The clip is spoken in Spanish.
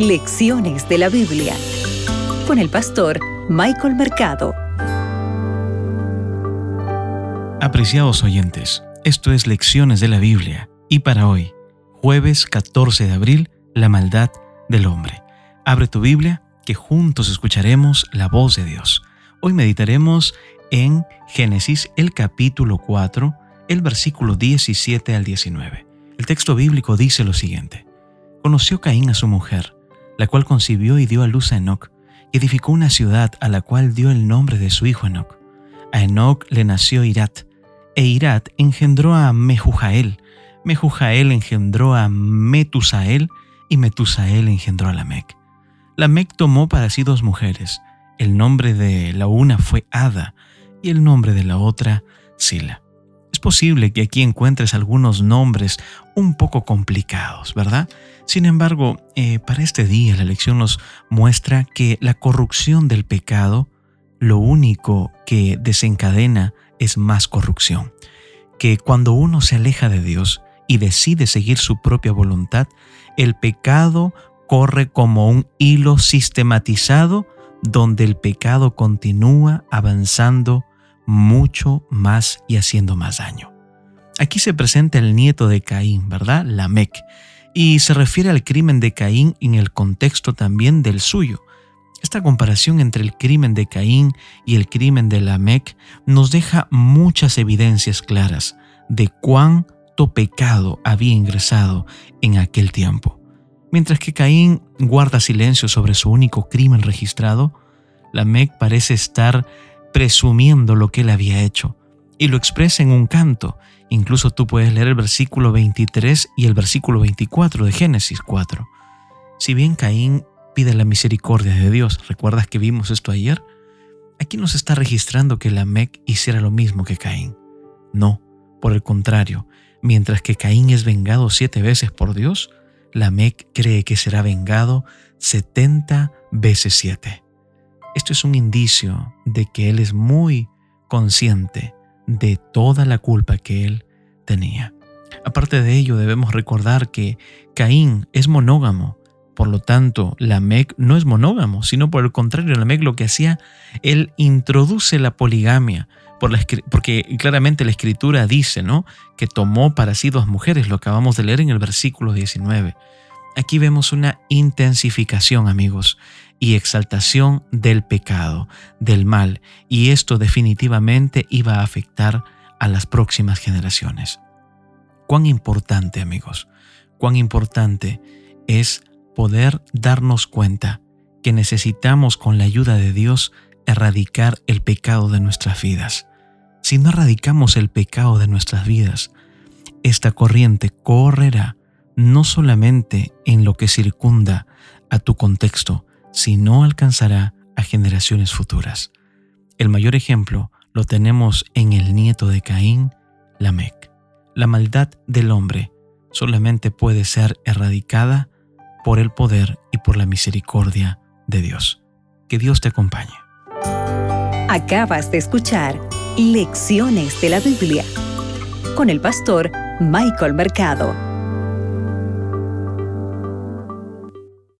Lecciones de la Biblia con el pastor Michael Mercado. Apreciados oyentes, esto es Lecciones de la Biblia y para hoy, jueves 14 de abril, la maldad del hombre. Abre tu Biblia que juntos escucharemos la voz de Dios. Hoy meditaremos en Génesis el capítulo 4, el versículo 17 al 19. El texto bíblico dice lo siguiente. Conoció Caín a su mujer, la cual concibió y dio a luz a Enoc, y edificó una ciudad a la cual dio el nombre de su hijo Enoc. A Enoc le nació Irat, e Irat engendró a Mehujael, Mehujael engendró a Metusael, y Metusael engendró a Lamec. Lamec tomó para sí dos mujeres, el nombre de la una fue Ada, y el nombre de la otra Sila. Es posible que aquí encuentres algunos nombres un poco complicados, ¿verdad? Sin embargo, eh, para este día la lección nos muestra que la corrupción del pecado lo único que desencadena es más corrupción. Que cuando uno se aleja de Dios y decide seguir su propia voluntad, el pecado corre como un hilo sistematizado donde el pecado continúa avanzando mucho más y haciendo más daño. Aquí se presenta el nieto de Caín, ¿verdad? Lamec, y se refiere al crimen de Caín en el contexto también del suyo. Esta comparación entre el crimen de Caín y el crimen de Lamec nos deja muchas evidencias claras de cuánto pecado había ingresado en aquel tiempo. Mientras que Caín guarda silencio sobre su único crimen registrado, Lamec parece estar presumiendo lo que él había hecho y lo expresa en un canto. Incluso tú puedes leer el versículo 23 y el versículo 24 de Génesis 4. Si bien Caín pide la misericordia de Dios, ¿recuerdas que vimos esto ayer? Aquí nos está registrando que Lamec hiciera lo mismo que Caín. No, por el contrario, mientras que Caín es vengado siete veces por Dios, Lamec cree que será vengado setenta veces siete. Esto es un indicio de que él es muy consciente de toda la culpa que él tenía. Aparte de ello, debemos recordar que Caín es monógamo, por lo tanto, Lamec no es monógamo, sino por el contrario, Lamec lo que hacía, él introduce la poligamia, porque claramente la escritura dice, ¿no? Que tomó para sí dos mujeres, lo acabamos de leer en el versículo 19. Aquí vemos una intensificación, amigos, y exaltación del pecado, del mal, y esto definitivamente iba a afectar a las próximas generaciones. Cuán importante, amigos, cuán importante es poder darnos cuenta que necesitamos con la ayuda de Dios erradicar el pecado de nuestras vidas. Si no erradicamos el pecado de nuestras vidas, esta corriente correrá no solamente en lo que circunda a tu contexto, sino alcanzará a generaciones futuras. El mayor ejemplo lo tenemos en el nieto de Caín, Lamec. La maldad del hombre solamente puede ser erradicada por el poder y por la misericordia de Dios. Que Dios te acompañe. Acabas de escuchar Lecciones de la Biblia con el pastor Michael Mercado.